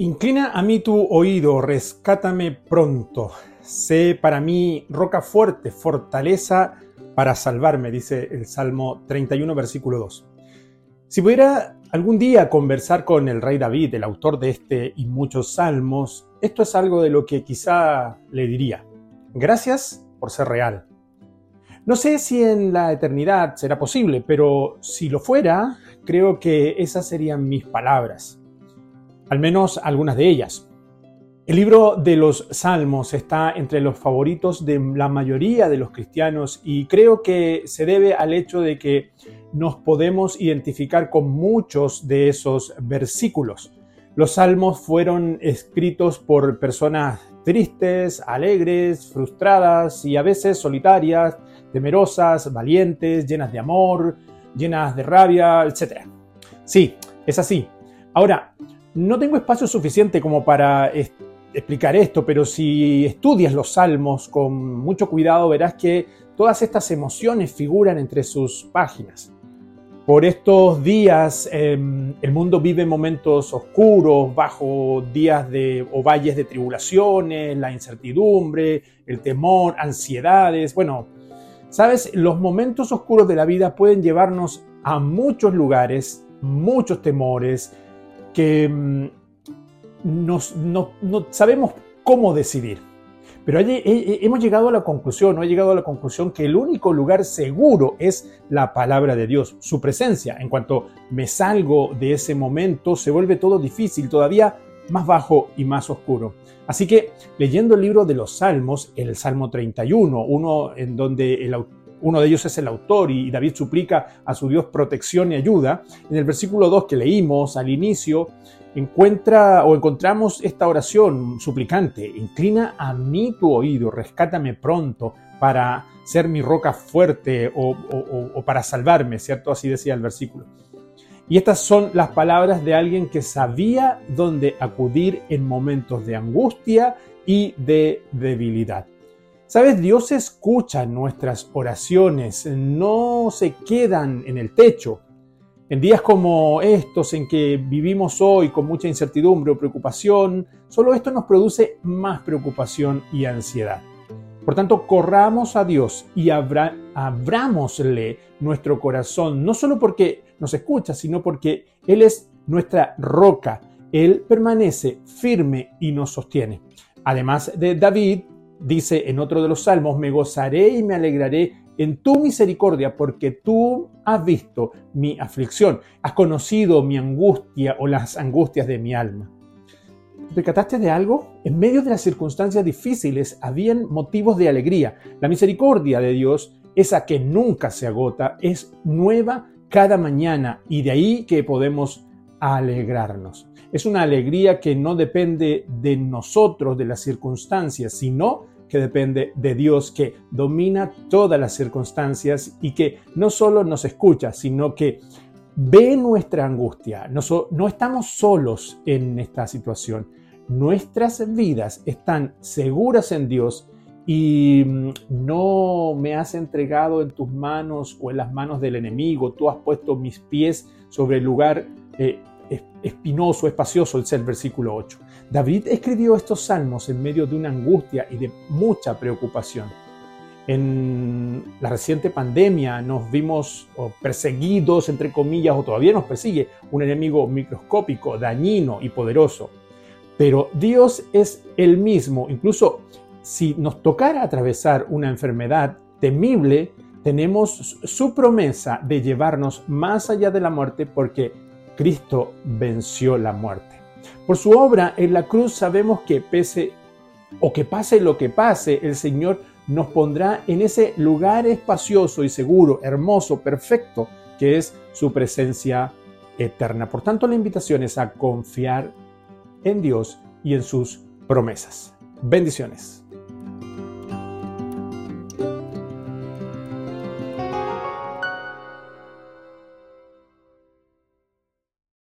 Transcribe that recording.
Inclina a mí tu oído, rescátame pronto. Sé para mí roca fuerte, fortaleza para salvarme, dice el Salmo 31, versículo 2. Si pudiera algún día conversar con el rey David, el autor de este y muchos salmos, esto es algo de lo que quizá le diría. Gracias por ser real. No sé si en la eternidad será posible, pero si lo fuera, creo que esas serían mis palabras al menos algunas de ellas. El libro de los Salmos está entre los favoritos de la mayoría de los cristianos y creo que se debe al hecho de que nos podemos identificar con muchos de esos versículos. Los salmos fueron escritos por personas tristes, alegres, frustradas y a veces solitarias, temerosas, valientes, llenas de amor, llenas de rabia, etc. Sí, es así. Ahora, no tengo espacio suficiente como para explicar esto, pero si estudias los salmos con mucho cuidado verás que todas estas emociones figuran entre sus páginas. Por estos días em, el mundo vive momentos oscuros, bajo días de, o valles de tribulaciones, la incertidumbre, el temor, ansiedades. Bueno, sabes, los momentos oscuros de la vida pueden llevarnos a muchos lugares, muchos temores, que mm, no, sabemos cómo decidir. Pero hemos llegado a la conclusión, no he llegado a la conclusión que el único lugar seguro es la palabra de Dios, su presencia. En cuanto me salgo de ese momento, se vuelve todo difícil, todavía más bajo y más oscuro. Así que leyendo el libro de los Salmos, el Salmo 31, uno en donde el, uno de ellos es el autor y David suplica a su Dios protección y ayuda. En el versículo 2 que leímos al inicio, encuentra o encontramos esta oración suplicante, inclina a mí tu oído, rescátame pronto para ser mi roca fuerte o, o para salvarme, ¿cierto? Así decía el versículo. Y estas son las palabras de alguien que sabía dónde acudir en momentos de angustia y de debilidad. Sabes, Dios escucha nuestras oraciones, no se quedan en el techo. En días como estos en que vivimos hoy con mucha incertidumbre o preocupación, solo esto nos produce más preocupación y ansiedad. Por tanto, corramos a Dios y abrámosle nuestro corazón, no solo porque nos escucha, sino porque Él es nuestra roca. Él permanece firme y nos sostiene. Además de David, dice en otro de los salmos, me gozaré y me alegraré en tu misericordia porque tú has visto mi aflicción, has conocido mi angustia o las angustias de mi alma. ¿Recataste de algo? En medio de las circunstancias difíciles habían motivos de alegría. La misericordia de Dios, esa que nunca se agota, es nueva cada mañana y de ahí que podemos alegrarnos. Es una alegría que no depende de nosotros, de las circunstancias, sino que depende de Dios que domina todas las circunstancias y que no solo nos escucha, sino que ve nuestra angustia. No, no estamos solos en esta situación. Nuestras vidas están seguras en Dios y mm, no me has entregado en tus manos o en las manos del enemigo. Tú has puesto mis pies sobre el lugar eh, espinoso, espacioso, es el versículo 8. David escribió estos salmos en medio de una angustia y de mucha preocupación. En la reciente pandemia nos vimos perseguidos, entre comillas, o todavía nos persigue un enemigo microscópico, dañino y poderoso. Pero Dios es el mismo. Incluso si nos tocara atravesar una enfermedad temible, tenemos su promesa de llevarnos más allá de la muerte porque Cristo venció la muerte. Por su obra en la cruz sabemos que pese o que pase lo que pase, el Señor nos pondrá en ese lugar espacioso y seguro, hermoso, perfecto, que es su presencia eterna. Por tanto, la invitación es a confiar en Dios y en sus promesas. Bendiciones.